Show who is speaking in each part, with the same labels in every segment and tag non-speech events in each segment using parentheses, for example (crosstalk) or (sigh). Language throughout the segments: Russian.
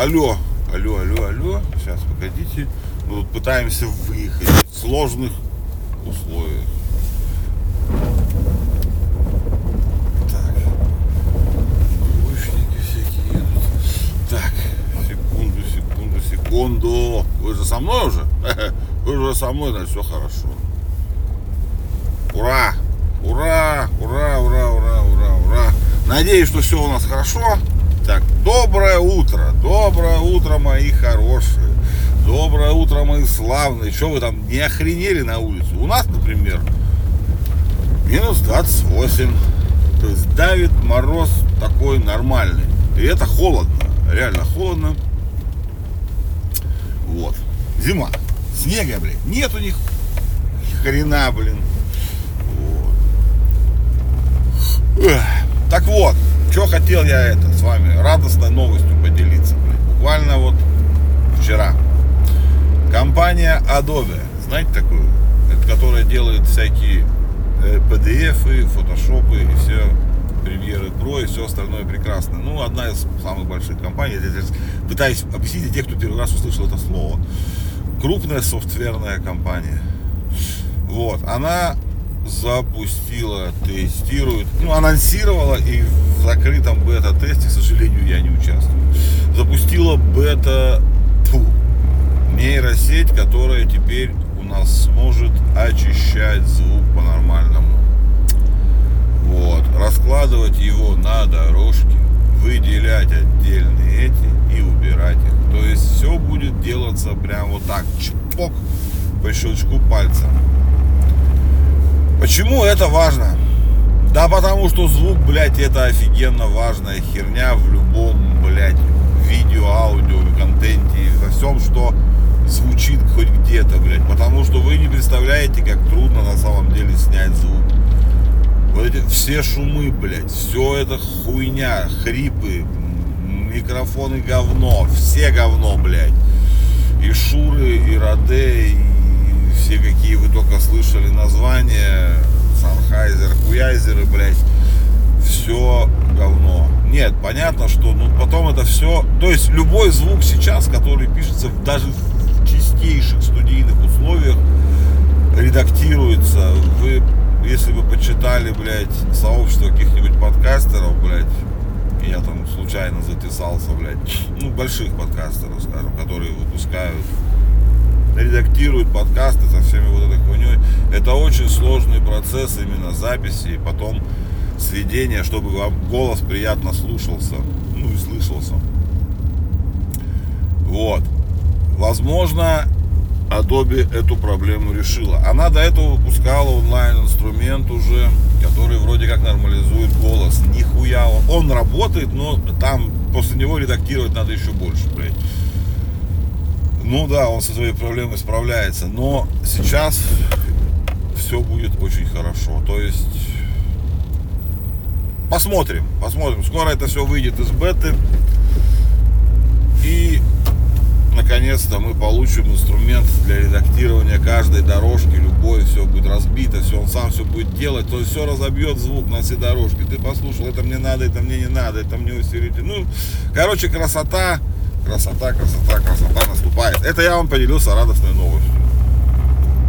Speaker 1: алло, алло, алло, алло. Сейчас, погодите. Мы тут пытаемся выехать в сложных условиях. Так. Двоечники всякие едут. Так, секунду, секунду, секунду. Вы же со мной уже? (laughs) Вы же со мной, значит, все хорошо. Ура! Ура! Ура! Ура! Ура! Ура! Ура! Надеюсь, что все у нас хорошо. Так, доброе утро, доброе утро, мои хорошие. Доброе утро, мои славные. Что вы там не охренели на улице? У нас, например, минус 28. То есть давит мороз такой нормальный. И это холодно. Реально холодно. Вот. Зима. Снега, блин. Нет у них хрена, блин. Вот. Так вот, что хотел я это с вами радостной новостью поделиться. Блин. Буквально вот вчера. Компания Adobe, знаете такую? Это которая делает всякие PDF, фотошопы и все премьеры Pro и все остальное прекрасно. Ну, одна из самых больших компаний. Я здесь пытаюсь объяснить тех, кто первый раз услышал это слово. Крупная софтверная компания. Вот, она запустила, тестирует, ну, анонсировала и в закрытом бета-тесте, к сожалению, я не участвую, запустила бета, фу, нейросеть, которая теперь у нас сможет очищать звук по-нормальному. Вот, раскладывать его на дорожке, выделять отдельные эти и убирать их. То есть все будет делаться прям вот так, чпок, по щелчку пальца. Почему это важно? Да потому что звук, блядь, это офигенно важная херня в любом, блядь, видео, аудио, контенте, во всем, что звучит хоть где-то, блядь. Потому что вы не представляете, как трудно на самом деле снять звук. Вот эти все шумы, блядь, все это хуйня, хрипы, микрофоны говно, все говно, блядь. И Шуры, и Роде, и все какие вы только слышали названия, Санхайзер, Хуяйзеры, блядь, все говно. Нет, понятно, что ну, потом это все, то есть любой звук сейчас, который пишется даже в чистейших студийных условиях, редактируется. Вы, если бы почитали, блядь, сообщество каких-нибудь подкастеров, блядь, я там случайно затесался, блядь, ну, больших подкастеров, скажем, которые выпускают редактируют подкасты со всеми вот этой хуйней. Это очень сложный процесс именно записи и потом сведения, чтобы вам голос приятно слушался, ну и слышался. Вот. Возможно, Adobe эту проблему решила. Она до этого выпускала онлайн-инструмент уже, который вроде как нормализует голос. Нихуя он. Он работает, но там после него редактировать надо еще больше, блядь. Ну да, он со своей проблемой справляется, но сейчас все будет очень хорошо. То есть посмотрим, посмотрим. Скоро это все выйдет из беты. И наконец-то мы получим инструмент для редактирования каждой дорожки, любой, все будет разбито, все, он сам все будет делать, то есть все разобьет звук на все дорожки. Ты послушал, это мне надо, это мне не надо, это мне усилитель. Ну, короче, красота красота, красота, красота наступает. Это я вам поделился радостной новостью.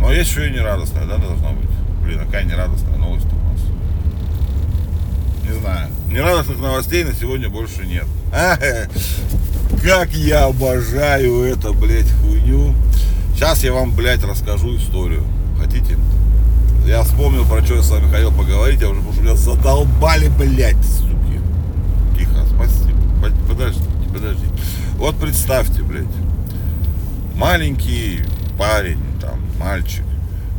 Speaker 1: Но есть еще и нерадостная, да, должна быть. Блин, какая нерадостная новость у нас. Не знаю. Нерадостных новостей на сегодня больше нет. А, (laughs) как я обожаю это, блядь, хуйню. Сейчас я вам, блядь, расскажу историю. Хотите? Я вспомнил, про что я с вами хотел поговорить, я уже, потому что меня задолбали, блядь, суки. Тихо, спасибо. Подождите, подождите. Вот представьте, блядь, маленький парень, там, мальчик,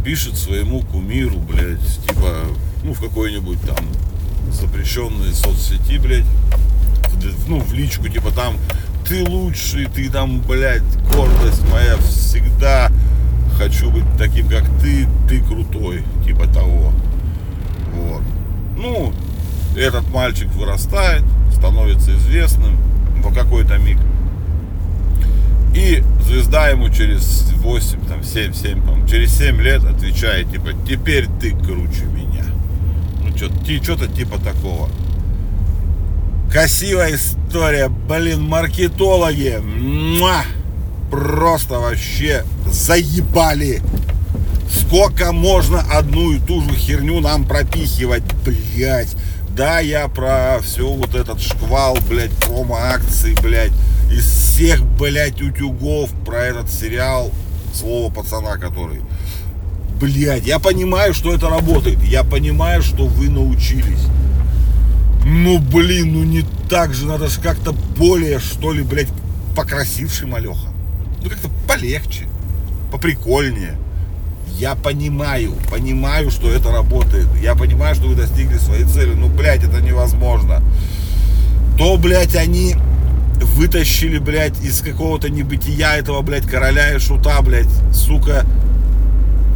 Speaker 1: пишет своему кумиру, блядь, типа, ну, в какой-нибудь там запрещенной соцсети, блядь, ну, в личку, типа, там, ты лучший, ты там, блядь, гордость моя всегда, хочу быть таким, как ты, ты крутой, типа того. Вот. Ну, этот мальчик вырастает, становится известным в какой-то миг. И звезда ему через 8, там 7, 7, по через 7 лет отвечает, типа, теперь ты круче меня. Ну, что-то типа такого. Красивая история, блин, маркетологи. Муа! Просто вообще заебали. Сколько можно одну и ту же херню нам пропихивать, блядь. Да, я про все вот этот шквал, блядь, промо-акций, блядь, из всех, блядь, утюгов про этот сериал «Слово пацана», который... Блядь, я понимаю, что это работает. Я понимаю, что вы научились. Ну, блин, ну не так же, надо же как-то более, что ли, блядь, покрасивший малеха. Ну, как-то полегче, поприкольнее. Я понимаю, понимаю, что это работает. Я понимаю, что вы достигли своей цели. Ну, блядь, это невозможно. То, блядь, они вытащили, блядь, из какого-то небытия этого, блядь, короля и шута, блядь, сука,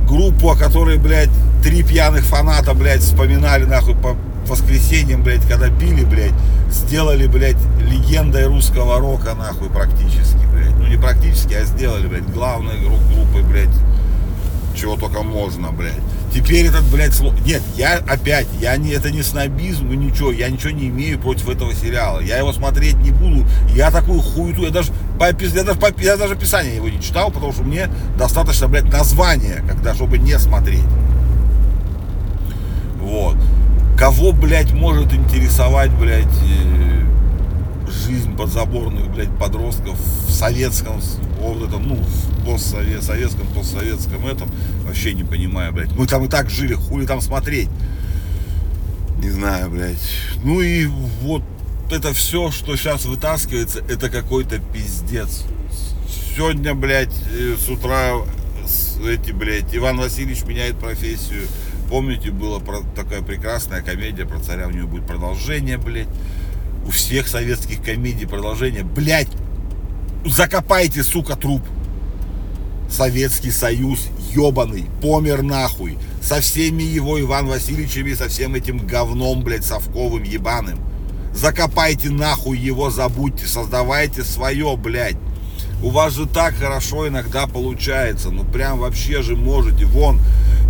Speaker 1: группу, о которой, блядь, три пьяных фаната, блядь, вспоминали, нахуй, по воскресеньям, блядь, когда пили, блядь, сделали, блядь, легендой русского рока, нахуй, практически, блядь. Ну, не практически, а сделали, блядь, главной группой, блядь, чего только можно, блядь. Теперь этот, блядь, сло... Нет, я опять, я не, это не снобизм, ничего, я ничего не имею против этого сериала. Я его смотреть не буду. Я такую хуету, я даже, по, я даже, по, я даже описание его не читал, потому что мне достаточно, блядь, названия, когда, чтобы не смотреть. Вот. Кого, блядь, может интересовать, блядь, э, жизнь подзаборных, блядь, подростков в советском, вот этом, ну, постсовет, советском, постсоветском этом, вообще не понимаю, блядь. Мы там и так жили, хули там смотреть. Не знаю, блядь. Ну и вот это все, что сейчас вытаскивается, это какой-то пиздец. Сегодня, блядь, э, с утра эти, блядь, Иван Васильевич меняет профессию. Помните, была такая прекрасная комедия про царя, у нее будет продолжение, блядь у всех советских комедий продолжение. Блять, закопайте, сука, труп. Советский Союз ебаный, помер нахуй. Со всеми его Иван Васильевичами, со всем этим говном, блядь, совковым ебаным. Закопайте нахуй его, забудьте, создавайте свое, блядь. У вас же так хорошо иногда получается. Ну прям вообще же можете. Вон,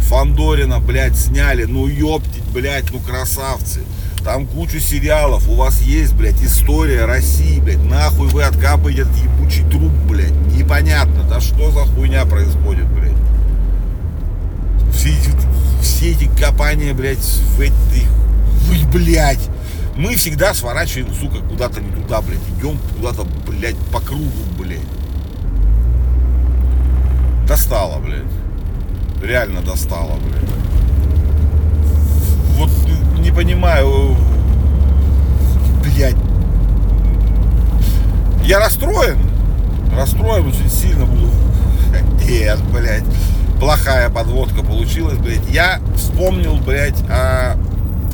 Speaker 1: Фандорина, блядь, сняли. Ну ёптить, блядь, ну красавцы. Там кучу сериалов, у вас есть, блядь, история России, блядь. Нахуй вы откапаете этот ебучий труп, блядь. Непонятно, да что за хуйня происходит, блядь. Все эти, все эти копания, блядь, в этой... Вы, блядь. Мы всегда сворачиваем, сука, куда-то не туда, блядь. Идем куда-то, блядь, по кругу, блядь. Достало, блядь. Реально достало, блядь. Вот не понимаю, блядь. Я расстроен. Расстроен очень сильно буду. Нет, блядь. Плохая подводка получилась, блядь. Я вспомнил, блядь, о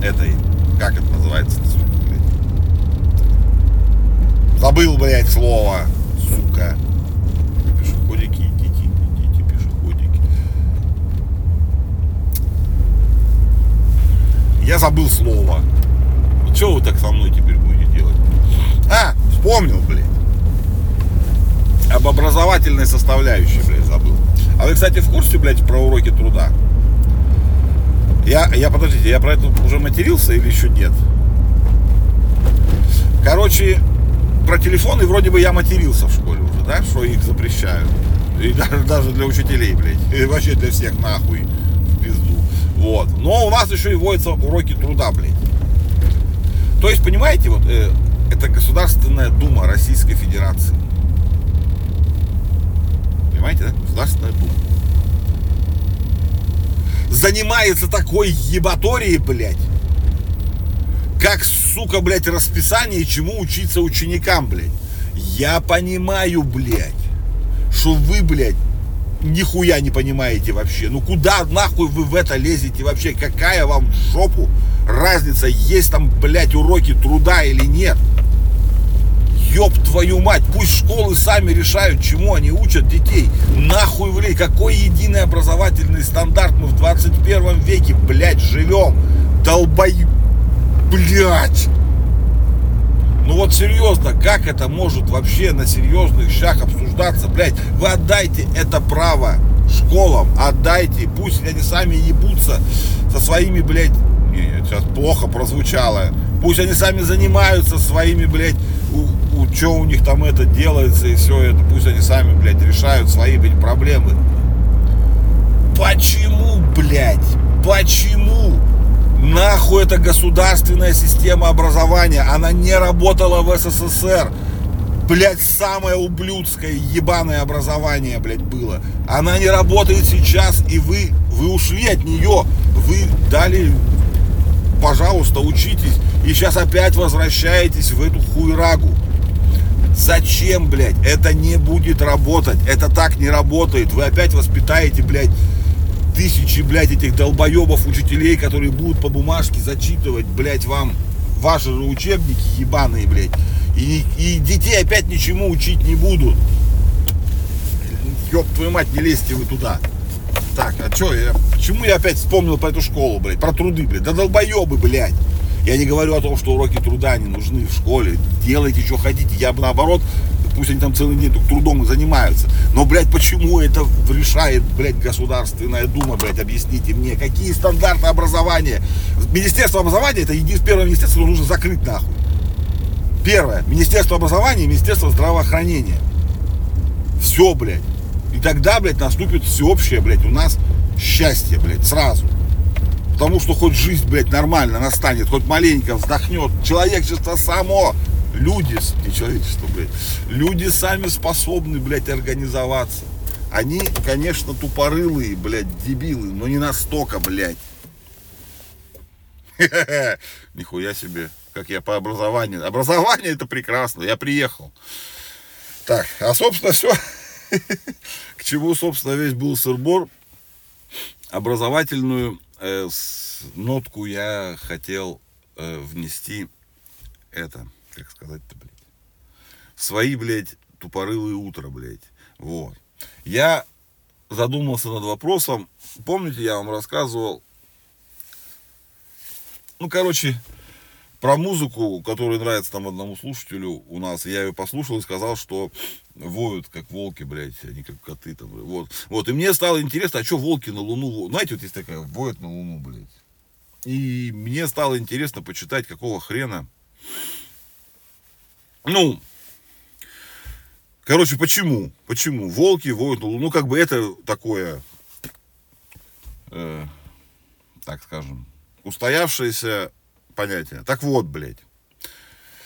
Speaker 1: этой, как это называется, блядь. Забыл, блядь, слово, сука. Пешеходики, идите, идите, пешеходики. Я забыл слово. Ну, что вы так со мной теперь будете делать? А, вспомнил, блядь. Об образовательной составляющей, блядь, забыл. А вы, кстати, в курсе, блядь, про уроки труда? Я, я, подождите, я про это уже матерился или еще нет? Короче, про телефоны вроде бы я матерился в школе уже, да, что их запрещают. И даже, (laughs) даже для учителей, блядь. И вообще для всех нахуй в пизду. Вот. Но у нас еще и вводятся уроки труда, блядь. То есть, понимаете, вот э, это Государственная Дума Российской Федерации. Понимаете, да? Государственная Дума. Занимается такой ебаторией, блядь. Как, сука, блядь, расписание, чему учиться ученикам, блядь. Я понимаю, блядь, что вы, блядь, нихуя не понимаете вообще. Ну куда нахуй вы в это лезете вообще? Какая вам в жопу разница, есть там, блядь, уроки труда или нет? Ёб твою мать, пусть школы сами решают, чему они учат детей. Нахуй, блядь, какой единый образовательный стандарт мы в 21 веке, блядь, живем. Долбой... Блядь. Ну вот серьезно, как это может вообще на серьезных щах обсуждать? обсуждаться, блядь, вы отдайте это право школам, отдайте, пусть они сами ебутся со своими, блядь, сейчас плохо прозвучало, пусть они сами занимаются своими, блядь, что у них там это делается и все это, пусть они сами, блядь, решают свои, блядь, проблемы. Почему, блядь, почему нахуй эта государственная система образования, она не работала в СССР, блядь, самое ублюдское, ебаное образование, блядь, было. Она не работает сейчас, и вы, вы ушли от нее. Вы дали, пожалуйста, учитесь. И сейчас опять возвращаетесь в эту хуйрагу. Зачем, блядь? Это не будет работать. Это так не работает. Вы опять воспитаете, блядь, тысячи, блядь, этих долбоебов учителей, которые будут по бумажке зачитывать, блядь, вам ваши же учебники ебаные, блядь. И, и детей опять ничему учить не будут. Ёб твою мать, не лезьте вы туда. Так, а что я, почему я опять вспомнил про эту школу, блядь, про труды, блядь, да долбоебы, блядь. Я не говорю о том, что уроки труда не нужны в школе. Делайте, что хотите. Я бы наоборот, пусть они там целый день только трудом занимаются. Но, блядь, почему это решает, блядь, Государственная Дума, блядь, объясните мне, какие стандарты образования? Министерство образования это единственное первое министерство, которое нужно закрыть нахуй. Первое. Министерство образования и Министерство здравоохранения. Все, блядь. И тогда, блядь, наступит всеобщее, блядь, у нас счастье, блядь, сразу. Потому что хоть жизнь, блядь, нормально настанет, хоть маленько вздохнет. Человечество само, люди, не человечество, блядь, люди сами способны, блядь, организоваться. Они, конечно, тупорылые, блядь, дебилы, но не настолько, блядь. (laughs) Нихуя себе как я по образованию. Образование это прекрасно, я приехал. Так, а собственно все, (laughs) к чему, собственно, весь был сырбор. Образовательную э, нотку я хотел э, внести это, как сказать-то, блядь. Свои, блядь, тупорылые утро, блядь. Вот. Я задумался над вопросом. Помните, я вам рассказывал, ну, короче, про музыку, которая нравится там одному слушателю у нас, я ее послушал и сказал, что воют как волки, блядь, они как коты там, вот. Вот, и мне стало интересно, а что волки на Луну, знаете, вот есть такая, воют на Луну, блядь. И мне стало интересно почитать, какого хрена, ну, короче, почему, почему волки воют на Луну, ну, как бы это такое, э, так скажем, устоявшееся понятие. Так вот, блядь.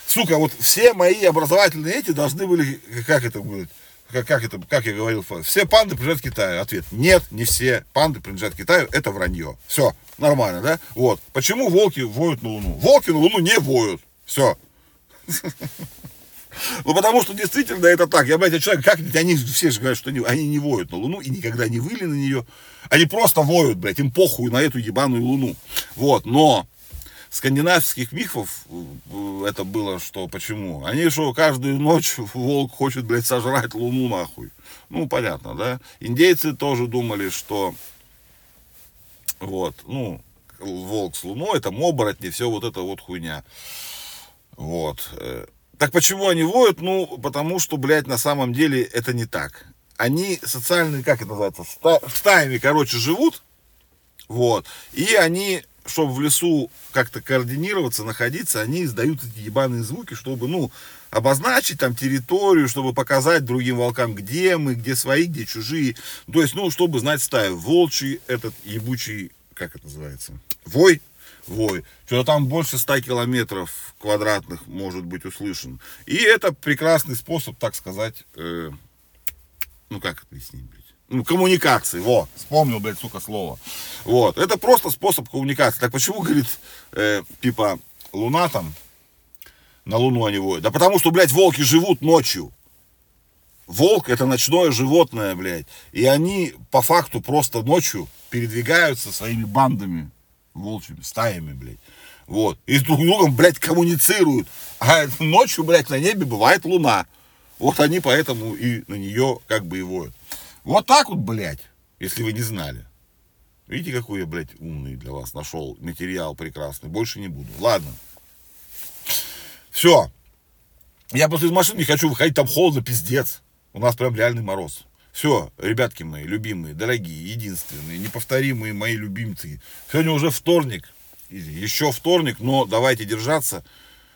Speaker 1: Сука, вот все мои образовательные эти должны были, как это будет, как, как это, как я говорил, все панды принадлежат Китаю. Ответ, нет, не все панды принадлежат Китаю, это вранье. Все, нормально, да? Вот. Почему волки воют на Луну? Волки на Луну не воют. Все. (laughs) Ну, потому что действительно это так. Я, блядь, человек, как они все же говорят, что они, они не воют на Луну и никогда не выли на нее. Они просто воют, блядь, им похуй на эту ебаную Луну. Вот, но скандинавских мифов э, это было, что почему? Они что, каждую ночь волк хочет, блядь, сожрать луну нахуй. Ну, понятно, да? Индейцы тоже думали, что вот, ну, волк с луной, это оборотни, все вот это вот хуйня. Вот. Э, так почему они воют? Ну, потому что, блядь, на самом деле это не так. Они социальные, как это называется, стаями, короче, живут, вот, и они чтобы в лесу как-то координироваться, находиться, они издают эти ебаные звуки, чтобы, ну, обозначить там территорию, чтобы показать другим волкам, где мы, где свои, где чужие. То есть, ну, чтобы знать стаю. Волчий этот ебучий, как это называется, вой, вой. Что-то там больше 100 километров квадратных может быть услышан. И это прекрасный способ, так сказать, э, ну, как объяснить, ну, коммуникации, вот, вспомнил, блядь, сука, слово. Вот, это просто способ коммуникации. Так почему, говорит, э, типа, луна там, на луну они воют? Да потому что, блядь, волки живут ночью. Волк это ночное животное, блядь. И они по факту просто ночью передвигаются своими бандами, волчьими, стаями, блядь. Вот. И с друг другом, блядь, коммуницируют. А ночью, блядь, на небе бывает луна. Вот они поэтому и на нее как бы и воют. Вот так вот, блядь, если вы не знали. Видите, какой я, блядь, умный для вас нашел материал прекрасный. Больше не буду. Ладно. Все. Я просто из машины не хочу выходить, там холодно, пиздец. У нас прям реальный мороз. Все, ребятки мои, любимые, дорогие, единственные, неповторимые мои любимцы. Сегодня уже вторник. Еще вторник, но давайте держаться.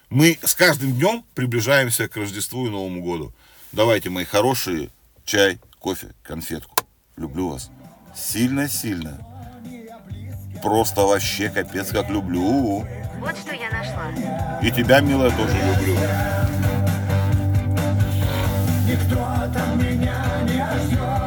Speaker 1: Мы с каждым днем приближаемся к Рождеству и Новому году. Давайте, мои хорошие, чай, кофе, конфетку. Люблю вас. Сильно-сильно. Просто вообще капец как люблю.
Speaker 2: Вот что я нашла.
Speaker 1: И тебя, милая, тоже люблю.
Speaker 3: Никто от меня не ждет.